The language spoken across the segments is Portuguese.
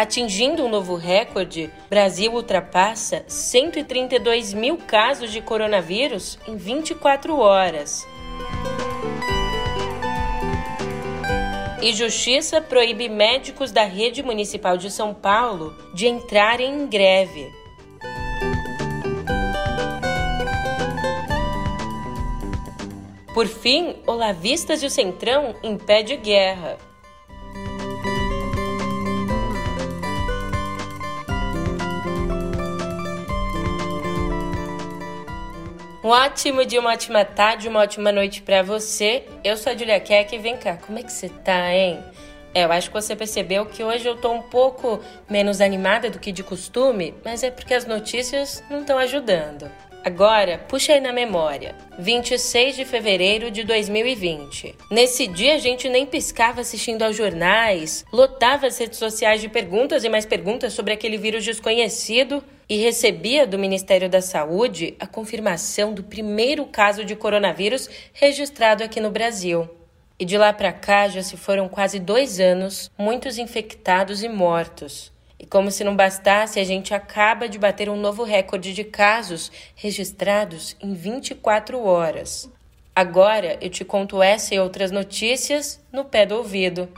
Atingindo um novo recorde, Brasil ultrapassa 132 mil casos de coronavírus em 24 horas. E Justiça proíbe médicos da rede municipal de São Paulo de entrarem em greve. Por fim, Olavistas e o Centrão impede guerra. Um ótimo dia, uma ótima tarde, uma ótima noite para você. Eu sou a Julia Keck e vem cá, como é que você tá, hein? É, eu acho que você percebeu que hoje eu tô um pouco menos animada do que de costume, mas é porque as notícias não estão ajudando. Agora, puxa aí na memória. 26 de fevereiro de 2020. Nesse dia a gente nem piscava assistindo aos jornais, lotava as redes sociais de perguntas e mais perguntas sobre aquele vírus desconhecido e recebia do Ministério da Saúde a confirmação do primeiro caso de coronavírus registrado aqui no Brasil. E de lá para cá já se foram quase dois anos, muitos infectados e mortos. E como se não bastasse, a gente acaba de bater um novo recorde de casos registrados em 24 horas. Agora eu te conto essa e outras notícias no pé do ouvido.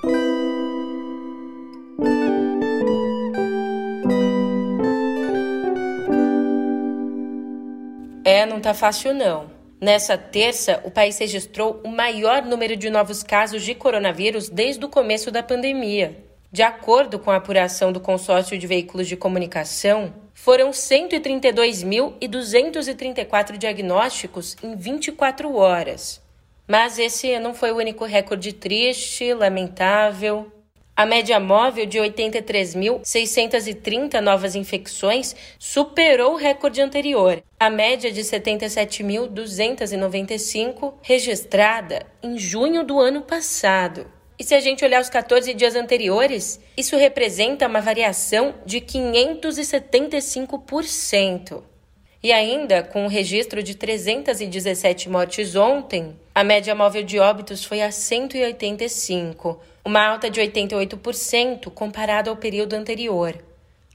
É, não tá fácil não. Nessa terça, o país registrou o maior número de novos casos de coronavírus desde o começo da pandemia. De acordo com a apuração do consórcio de veículos de comunicação, foram 132.234 diagnósticos em 24 horas. Mas esse não foi o único recorde triste, lamentável. A média móvel de 83.630 novas infecções superou o recorde anterior, a média de 77.295 registrada em junho do ano passado. E se a gente olhar os 14 dias anteriores, isso representa uma variação de 575%. E ainda, com o registro de 317 mortes ontem, a média móvel de óbitos foi a 185, uma alta de 88% comparado ao período anterior.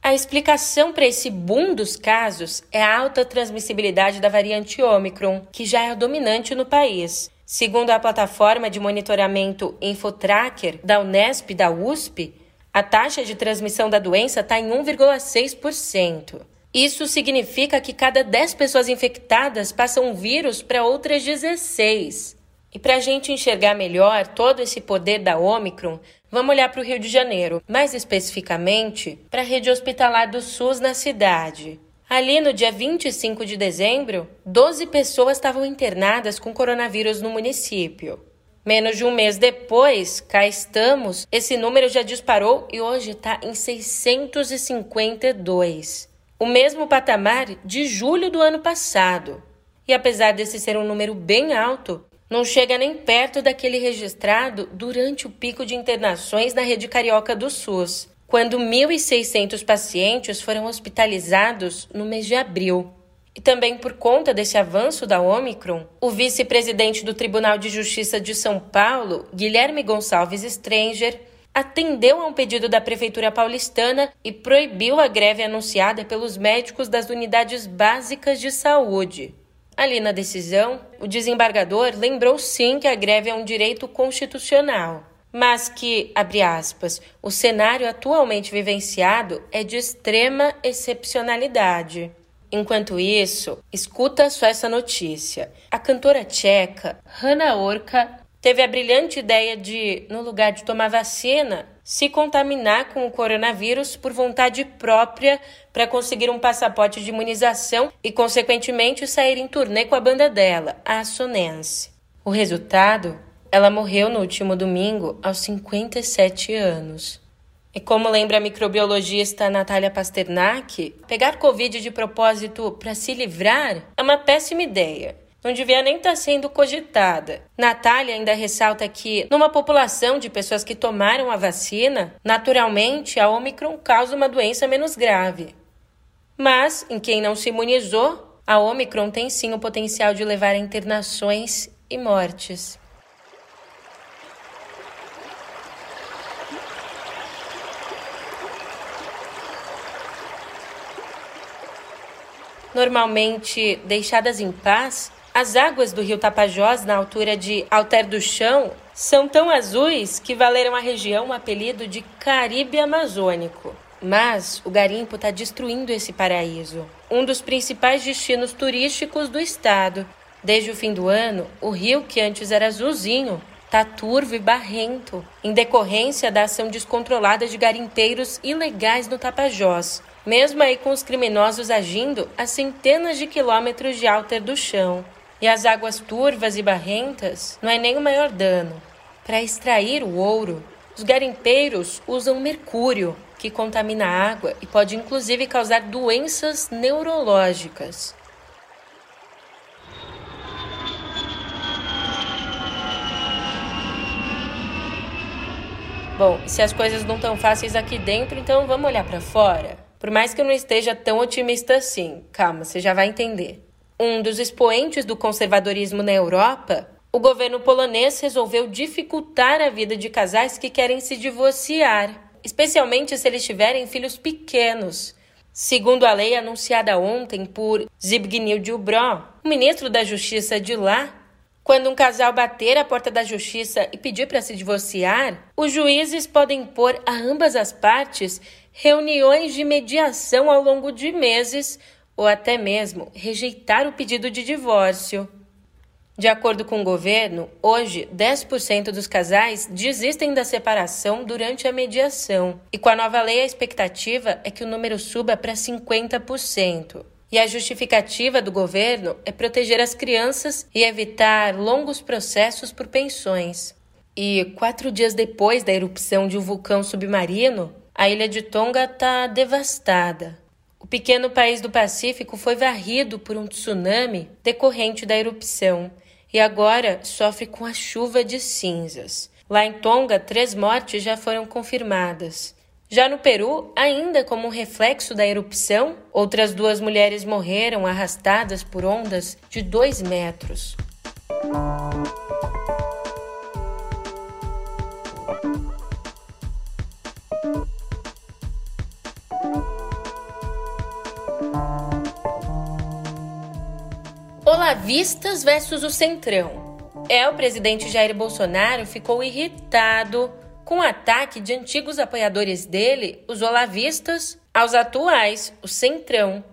A explicação para esse boom dos casos é a alta transmissibilidade da variante Omicron, que já é dominante no país Segundo a plataforma de monitoramento Infotracker da Unesp e da USP, a taxa de transmissão da doença está em 1,6%. Isso significa que cada 10 pessoas infectadas passam um vírus para outras 16. E para a gente enxergar melhor todo esse poder da Omicron, vamos olhar para o Rio de Janeiro, mais especificamente para a rede hospitalar do SUS na cidade. Ali no dia 25 de dezembro, 12 pessoas estavam internadas com coronavírus no município. Menos de um mês depois, cá estamos, esse número já disparou e hoje está em 652. O mesmo patamar de julho do ano passado. E apesar desse ser um número bem alto, não chega nem perto daquele registrado durante o pico de internações na rede carioca do SUS quando 1.600 pacientes foram hospitalizados no mês de abril. E também por conta desse avanço da Omicron, o vice-presidente do Tribunal de Justiça de São Paulo, Guilherme Gonçalves Stranger, atendeu a um pedido da Prefeitura paulistana e proibiu a greve anunciada pelos médicos das unidades básicas de saúde. Ali na decisão, o desembargador lembrou sim que a greve é um direito constitucional mas que, abre aspas, o cenário atualmente vivenciado é de extrema excepcionalidade. Enquanto isso, escuta só essa notícia. A cantora tcheca Hanna Orka teve a brilhante ideia de, no lugar de tomar vacina, se contaminar com o coronavírus por vontade própria para conseguir um passaporte de imunização e, consequentemente, sair em turnê com a banda dela, a Sonense. O resultado ela morreu no último domingo, aos 57 anos. E como lembra a microbiologista Natália Pasternak, pegar Covid de propósito para se livrar é uma péssima ideia. Não devia nem estar tá sendo cogitada. Natália ainda ressalta que, numa população de pessoas que tomaram a vacina, naturalmente a Omicron causa uma doença menos grave. Mas, em quem não se imunizou, a Omicron tem sim o potencial de levar a internações e mortes. Normalmente deixadas em paz, as águas do rio Tapajós, na altura de Alter do Chão, são tão azuis que valeram à região o apelido de Caribe Amazônico. Mas o garimpo está destruindo esse paraíso, um dos principais destinos turísticos do estado. Desde o fim do ano, o rio, que antes era azulzinho, está turvo e barrento, em decorrência da ação descontrolada de garimpeiros ilegais no Tapajós, mesmo aí com os criminosos agindo a centenas de quilômetros de alter do chão. E as águas turvas e barrentas não é nem o maior dano. Para extrair o ouro, os garimpeiros usam mercúrio, que contamina a água e pode inclusive causar doenças neurológicas. Bom, se as coisas não estão fáceis aqui dentro, então vamos olhar para fora? Por mais que eu não esteja tão otimista assim, calma, você já vai entender. Um dos expoentes do conservadorismo na Europa, o governo polonês resolveu dificultar a vida de casais que querem se divorciar especialmente se eles tiverem filhos pequenos. Segundo a lei anunciada ontem por Zbigniew Dubron, o ministro da Justiça de lá, quando um casal bater à porta da justiça e pedir para se divorciar, os juízes podem pôr a ambas as partes reuniões de mediação ao longo de meses ou até mesmo rejeitar o pedido de divórcio. De acordo com o governo, hoje 10% dos casais desistem da separação durante a mediação, e com a nova lei a expectativa é que o número suba para 50%. E a justificativa do governo é proteger as crianças e evitar longos processos por pensões. E quatro dias depois da erupção de um vulcão submarino, a ilha de Tonga está devastada. O pequeno país do Pacífico foi varrido por um tsunami decorrente da erupção e agora sofre com a chuva de cinzas. Lá em Tonga, três mortes já foram confirmadas. Já no Peru, ainda como um reflexo da erupção, outras duas mulheres morreram arrastadas por ondas de dois metros. Olavistas versus o Centrão. É, o presidente Jair Bolsonaro ficou irritado com ataque de antigos apoiadores dele, os olavistas, aos atuais, o Centrão.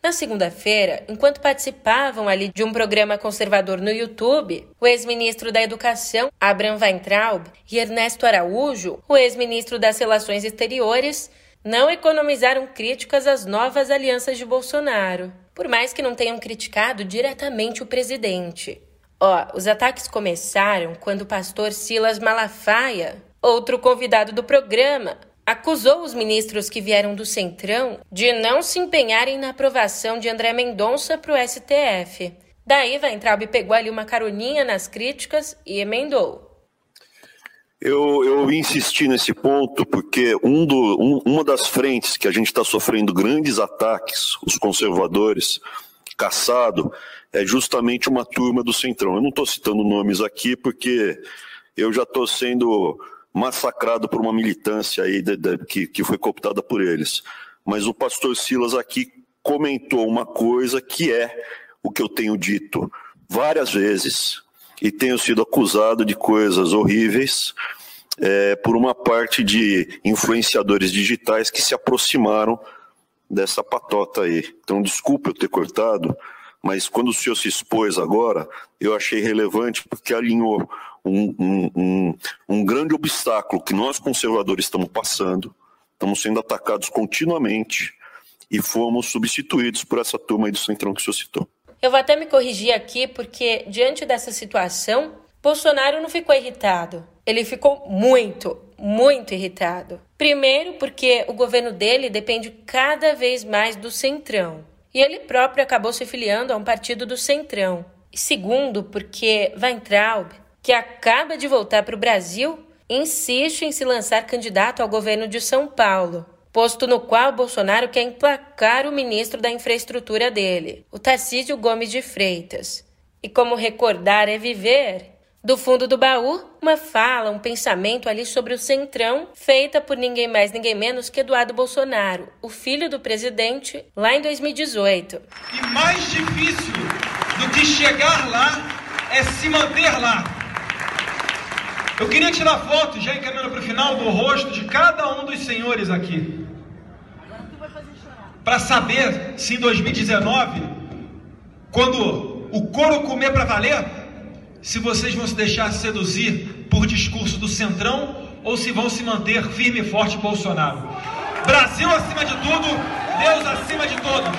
Na segunda-feira, enquanto participavam ali de um programa conservador no YouTube, o ex-ministro da Educação, Abraham Weintraub, e Ernesto Araújo, o ex-ministro das Relações Exteriores, não economizaram críticas às novas alianças de Bolsonaro por mais que não tenham criticado diretamente o presidente. Ó, os ataques começaram quando o pastor Silas Malafaia, outro convidado do programa, acusou os ministros que vieram do Centrão de não se empenharem na aprovação de André Mendonça para o STF. Daí, Weintraub pegou ali uma caroninha nas críticas e emendou. Eu, eu insisti nesse ponto porque um do, um, uma das frentes que a gente está sofrendo grandes ataques, os conservadores, caçado, é justamente uma turma do Centrão. Eu não estou citando nomes aqui porque eu já estou sendo massacrado por uma militância aí de, de, que, que foi cooptada por eles. Mas o pastor Silas aqui comentou uma coisa que é o que eu tenho dito várias vezes e tenho sido acusado de coisas horríveis é, por uma parte de influenciadores digitais que se aproximaram dessa patota aí. Então, desculpa eu ter cortado, mas quando o senhor se expôs agora, eu achei relevante porque alinhou um, um, um, um grande obstáculo que nós conservadores estamos passando, estamos sendo atacados continuamente e fomos substituídos por essa turma aí do Centrão que o senhor citou. Eu vou até me corrigir aqui, porque diante dessa situação, Bolsonaro não ficou irritado. Ele ficou muito, muito irritado. Primeiro, porque o governo dele depende cada vez mais do Centrão. E ele próprio acabou se filiando a um partido do Centrão. Segundo, porque Weintraub, que acaba de voltar para o Brasil, insiste em se lançar candidato ao governo de São Paulo posto no qual Bolsonaro quer emplacar o ministro da infraestrutura dele, o Tarcísio Gomes de Freitas. E como recordar é viver, Do fundo do baú, uma fala, um pensamento ali sobre o Centrão, feita por ninguém mais, ninguém menos que Eduardo Bolsonaro, o filho do presidente, lá em 2018. E mais difícil do que chegar lá é se manter lá. Eu queria tirar foto, já encaminhando para o final, do rosto de cada um dos senhores aqui. Para saber se em 2019, quando o couro comer para valer, se vocês vão se deixar seduzir por discurso do Centrão ou se vão se manter firme e forte Bolsonaro. Brasil acima de tudo, Deus acima de todos.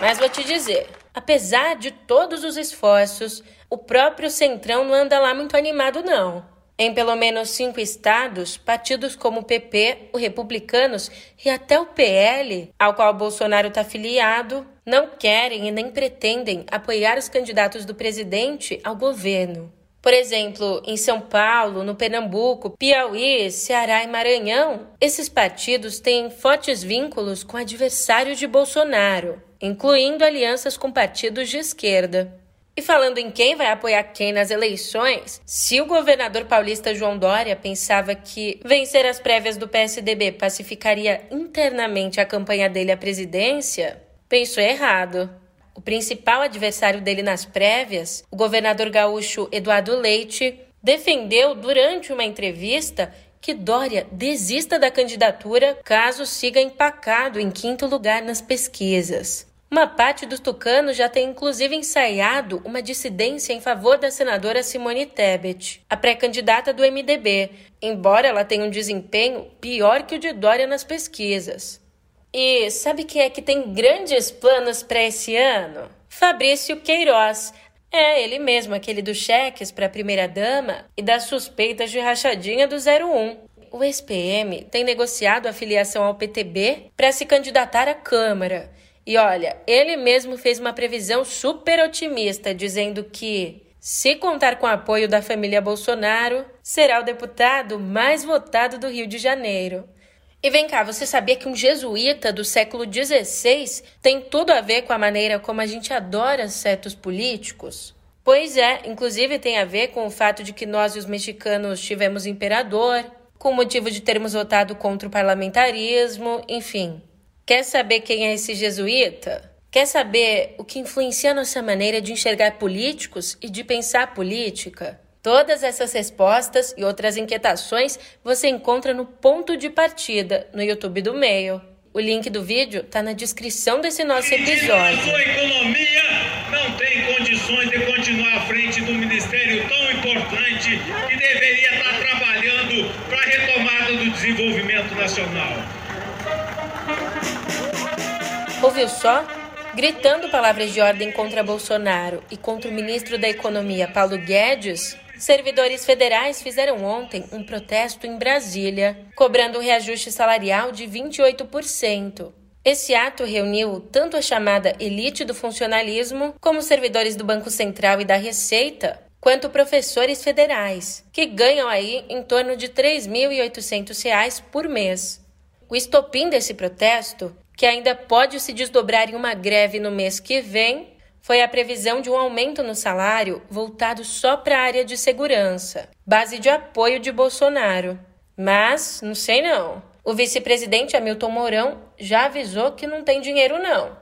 Mas vou te dizer, apesar de todos os esforços, o próprio Centrão não anda lá muito animado, não. Em pelo menos cinco estados, partidos como o PP, o Republicanos e até o PL, ao qual Bolsonaro está filiado, não querem e nem pretendem apoiar os candidatos do presidente ao governo. Por exemplo, em São Paulo, no Pernambuco, Piauí, Ceará e Maranhão, esses partidos têm fortes vínculos com adversários de Bolsonaro, incluindo alianças com partidos de esquerda. E falando em quem vai apoiar quem nas eleições, se o governador paulista João Dória pensava que vencer as prévias do PSDB pacificaria internamente a campanha dele à presidência, pensou errado. O principal adversário dele nas prévias, o governador gaúcho Eduardo Leite, defendeu durante uma entrevista que Dória desista da candidatura caso siga empacado em quinto lugar nas pesquisas. Uma parte dos tucanos já tem inclusive ensaiado uma dissidência em favor da senadora Simone Tebet, a pré-candidata do MDB, embora ela tenha um desempenho pior que o de Dória nas pesquisas. E sabe quem é que tem grandes planos para esse ano? Fabrício Queiroz. É ele mesmo, aquele dos cheques para a primeira-dama e das suspeitas de rachadinha do 01. O ex-PM tem negociado a filiação ao PTB para se candidatar à Câmara. E olha, ele mesmo fez uma previsão super otimista, dizendo que, se contar com o apoio da família Bolsonaro, será o deputado mais votado do Rio de Janeiro. E vem cá, você sabia que um jesuíta do século XVI tem tudo a ver com a maneira como a gente adora certos políticos? Pois é, inclusive tem a ver com o fato de que nós, os mexicanos, tivemos imperador, com o motivo de termos votado contra o parlamentarismo, enfim. Quer saber quem é esse jesuíta? Quer saber o que influencia a nossa maneira de enxergar políticos e de pensar política? Todas essas respostas e outras inquietações você encontra no ponto de partida no YouTube do Meio. O link do vídeo está na descrição desse nosso episódio. Sua economia não tem condições de continuar à frente do ministério tão importante que deveria estar trabalhando para a retomada do desenvolvimento nacional. Ouviu só? Gritando palavras de ordem contra Bolsonaro e contra o ministro da Economia Paulo Guedes, Servidores federais fizeram ontem um protesto em Brasília, cobrando um reajuste salarial de 28%. Esse ato reuniu tanto a chamada elite do funcionalismo, como servidores do Banco Central e da Receita, quanto professores federais, que ganham aí em torno de R$ 3.800 por mês. O estopim desse protesto, que ainda pode se desdobrar em uma greve no mês que vem, foi a previsão de um aumento no salário voltado só para a área de segurança, base de apoio de Bolsonaro. Mas, não sei não. O vice-presidente Hamilton Mourão já avisou que não tem dinheiro não.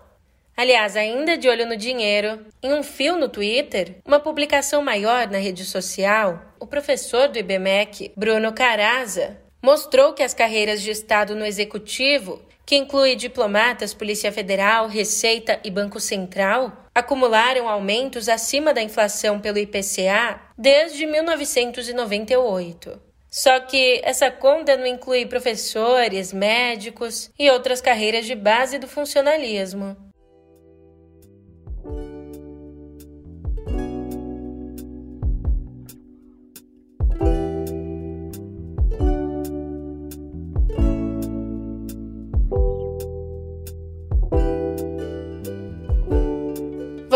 Aliás, ainda de olho no dinheiro, em um fio no Twitter, uma publicação maior na rede social, o professor do IBMEC, Bruno Caraza, mostrou que as carreiras de Estado no Executivo que inclui diplomatas, Polícia Federal, Receita e Banco Central, acumularam aumentos acima da inflação pelo IPCA desde 1998. Só que essa conta não inclui professores, médicos e outras carreiras de base do funcionalismo.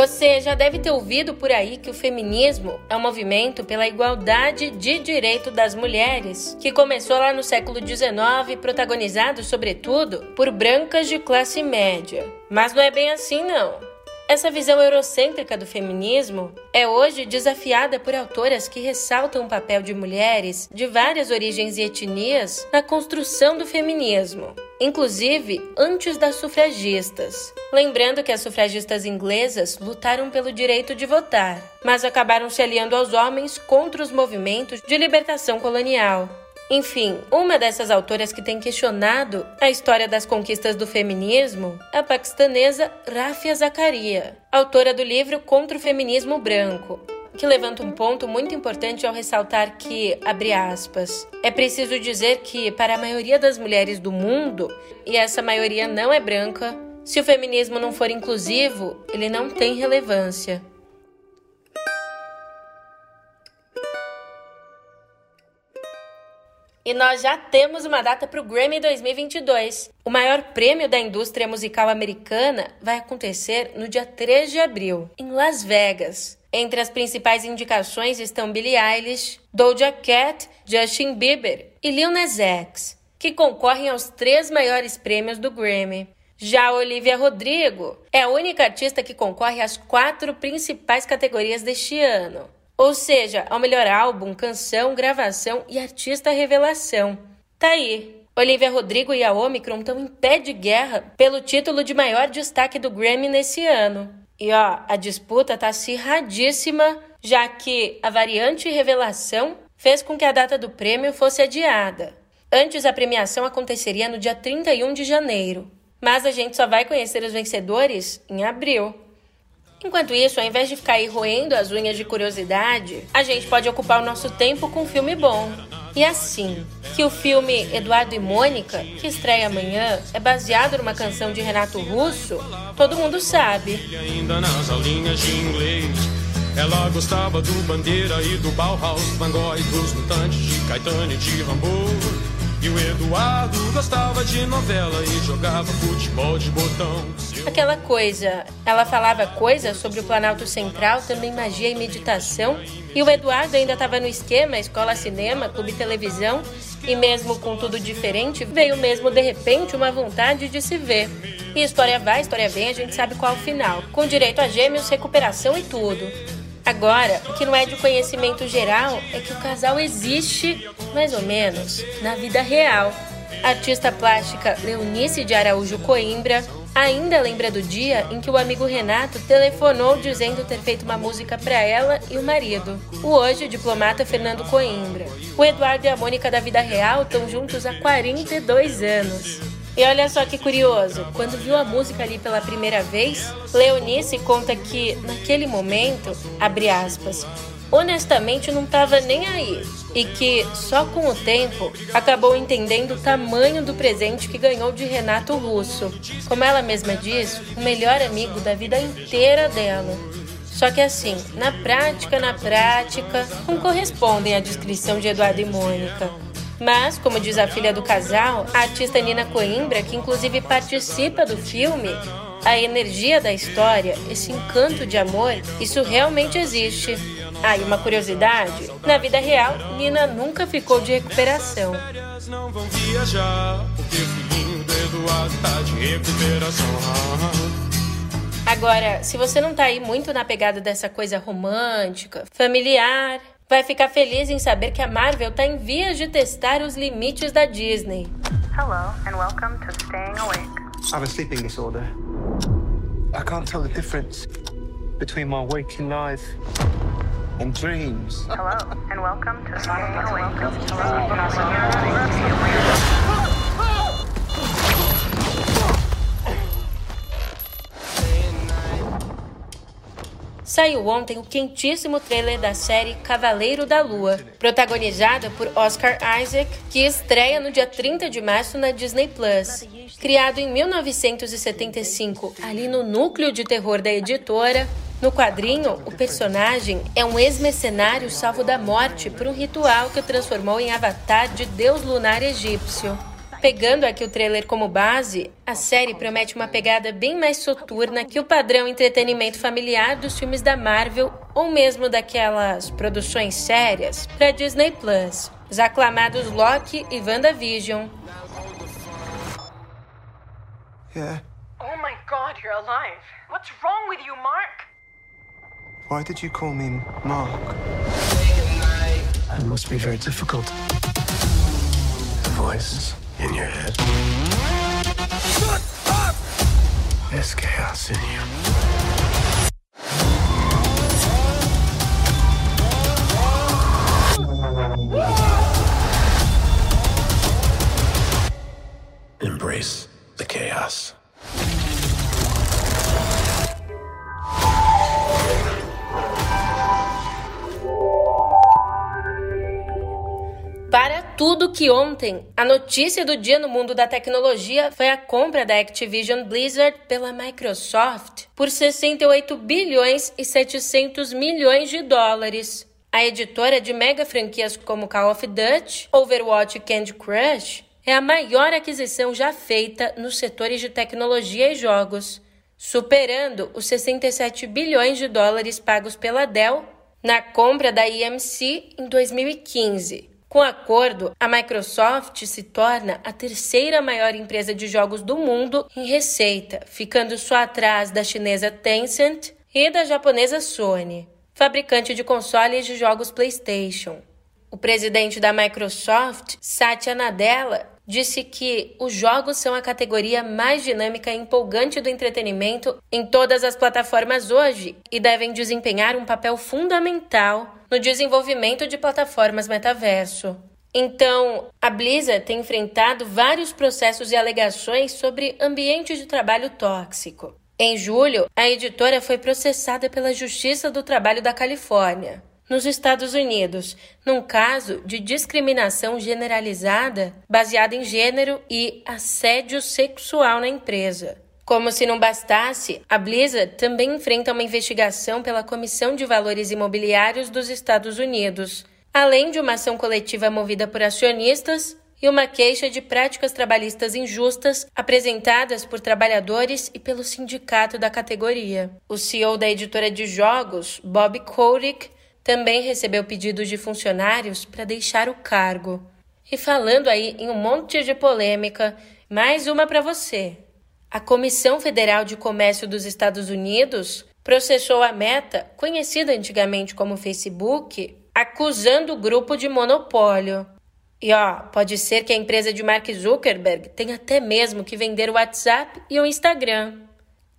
Você já deve ter ouvido por aí que o feminismo é um movimento pela igualdade de direito das mulheres, que começou lá no século XIX, protagonizado sobretudo por brancas de classe média. Mas não é bem assim, não. Essa visão eurocêntrica do feminismo é hoje desafiada por autoras que ressaltam o papel de mulheres de várias origens e etnias na construção do feminismo, inclusive antes das sufragistas. Lembrando que as sufragistas inglesas lutaram pelo direito de votar, mas acabaram se aliando aos homens contra os movimentos de libertação colonial. Enfim, uma dessas autoras que tem questionado a história das conquistas do feminismo é a paquistanesa Rafia Zakaria, autora do livro Contra o Feminismo Branco, que levanta um ponto muito importante ao ressaltar que, abre aspas, é preciso dizer que, para a maioria das mulheres do mundo, e essa maioria não é branca, se o feminismo não for inclusivo, ele não tem relevância. E nós já temos uma data para o Grammy 2022. O maior prêmio da indústria musical americana vai acontecer no dia 3 de abril, em Las Vegas. Entre as principais indicações estão Billie Eilish, Doja Cat, Justin Bieber e Lil Nas X, que concorrem aos três maiores prêmios do Grammy. Já Olivia Rodrigo é a única artista que concorre às quatro principais categorias deste ano. Ou seja, ao melhor álbum, canção, gravação e artista revelação. Tá aí. Olivia Rodrigo e a Omicron estão em pé de guerra pelo título de maior destaque do Grammy nesse ano. E ó, a disputa tá acirradíssima, já que a variante revelação fez com que a data do prêmio fosse adiada. Antes a premiação aconteceria no dia 31 de janeiro, mas a gente só vai conhecer os vencedores em abril. Enquanto isso, ao invés de ficar aí roendo as unhas de curiosidade, a gente pode ocupar o nosso tempo com um filme bom. E assim, que o filme Eduardo e Mônica, que estreia amanhã, é baseado numa canção de Renato Russo, todo mundo sabe. ainda nas aulinhas de inglês. Ela gostava do Bandeira e do Bauhaus, Van Gogh, dos Mutantes, de Caetano e de Rambo. E o Eduardo gostava de novela e jogava futebol de botão. Aquela coisa, ela falava coisas sobre o Planalto Central, também magia e meditação. E o Eduardo ainda estava no esquema escola cinema, clube televisão. E mesmo com tudo diferente, veio mesmo de repente uma vontade de se ver. E história vai, história vem, a gente sabe qual é o final. Com direito a gêmeos, recuperação e tudo. Agora, o que não é de conhecimento geral é que o casal existe, mais ou menos, na vida real. A artista plástica Leonice de Araújo Coimbra ainda lembra do dia em que o amigo Renato telefonou dizendo ter feito uma música para ela e o marido, o hoje diplomata Fernando Coimbra. O Eduardo e a Mônica da vida real estão juntos há 42 anos. E olha só que curioso, quando viu a música ali pela primeira vez, Leonice conta que naquele momento, abre aspas, honestamente não estava nem aí e que só com o tempo acabou entendendo o tamanho do presente que ganhou de Renato Russo, como ela mesma diz, o melhor amigo da vida inteira dela. Só que assim, na prática, na prática, não correspondem à descrição de Eduardo e Mônica. Mas, como diz a filha do casal, a artista Nina Coimbra, que inclusive participa do filme, a energia da história, esse encanto de amor, isso realmente existe. Ah, e uma curiosidade: na vida real, Nina nunca ficou de recuperação. Agora, se você não tá aí muito na pegada dessa coisa romântica, familiar, vai ficar feliz em saber que a Marvel está em vias de testar os limites da Disney. Hello and welcome to Staying Awake. I have a sleeping disorder. I can't tell the difference between my waking life and dreams. Hello and welcome to Staying Awake. Saiu ontem o quentíssimo trailer da série Cavaleiro da Lua, protagonizada por Oscar Isaac, que estreia no dia 30 de março na Disney Plus. Criado em 1975, ali no núcleo de terror da editora, no quadrinho, o personagem é um ex-mercenário salvo da morte por um ritual que o transformou em avatar de deus lunar egípcio. Pegando aqui o trailer como base, a série promete uma pegada bem mais soturna que o padrão entretenimento familiar dos filmes da Marvel ou mesmo daquelas produções sérias para Disney Plus. Os aclamados Loki e WandaVision. Yeah. Oh my God. You're alive. What's wrong with you, Mark? Why did you call me Mark? It must be very difficult. The voice in your head. Shut up! There's chaos in you. Embrace the chaos. Que ontem, a notícia do dia no mundo da tecnologia foi a compra da Activision Blizzard pela Microsoft por 68 bilhões e 700 milhões de dólares. A editora de mega franquias como Call of Duty, Overwatch e Candy Crush é a maior aquisição já feita nos setores de tecnologia e jogos, superando os 67 bilhões de dólares pagos pela Dell na compra da EMC em 2015. Com o acordo, a Microsoft se torna a terceira maior empresa de jogos do mundo em receita, ficando só atrás da chinesa Tencent e da japonesa Sony, fabricante de consoles de jogos PlayStation. O presidente da Microsoft, Satya Nadella, disse que os jogos são a categoria mais dinâmica e empolgante do entretenimento em todas as plataformas hoje e devem desempenhar um papel fundamental no desenvolvimento de plataformas metaverso. Então, a Blizzard tem enfrentado vários processos e alegações sobre ambiente de trabalho tóxico. Em julho, a editora foi processada pela Justiça do Trabalho da Califórnia nos Estados Unidos, num caso de discriminação generalizada baseada em gênero e assédio sexual na empresa. Como se não bastasse, a Blizzard também enfrenta uma investigação pela Comissão de Valores Imobiliários dos Estados Unidos, além de uma ação coletiva movida por acionistas e uma queixa de práticas trabalhistas injustas apresentadas por trabalhadores e pelo sindicato da categoria. O CEO da editora de jogos, Bob Kotick, também recebeu pedidos de funcionários para deixar o cargo. E falando aí em um monte de polêmica, mais uma para você. A Comissão Federal de Comércio dos Estados Unidos processou a Meta, conhecida antigamente como Facebook, acusando o grupo de monopólio. E ó, pode ser que a empresa de Mark Zuckerberg tenha até mesmo que vender o WhatsApp e o Instagram.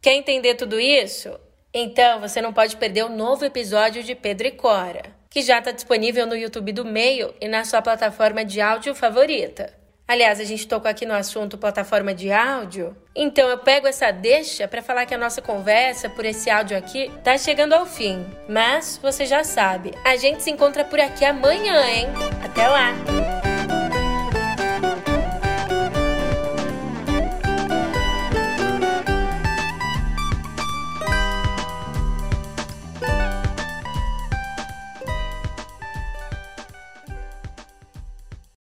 Quer entender tudo isso? Então você não pode perder o novo episódio de Pedro e Cora, que já está disponível no YouTube do Meio e na sua plataforma de áudio favorita. Aliás, a gente tocou aqui no assunto plataforma de áudio, então eu pego essa deixa para falar que a nossa conversa por esse áudio aqui tá chegando ao fim. Mas você já sabe, a gente se encontra por aqui amanhã, hein? Até lá!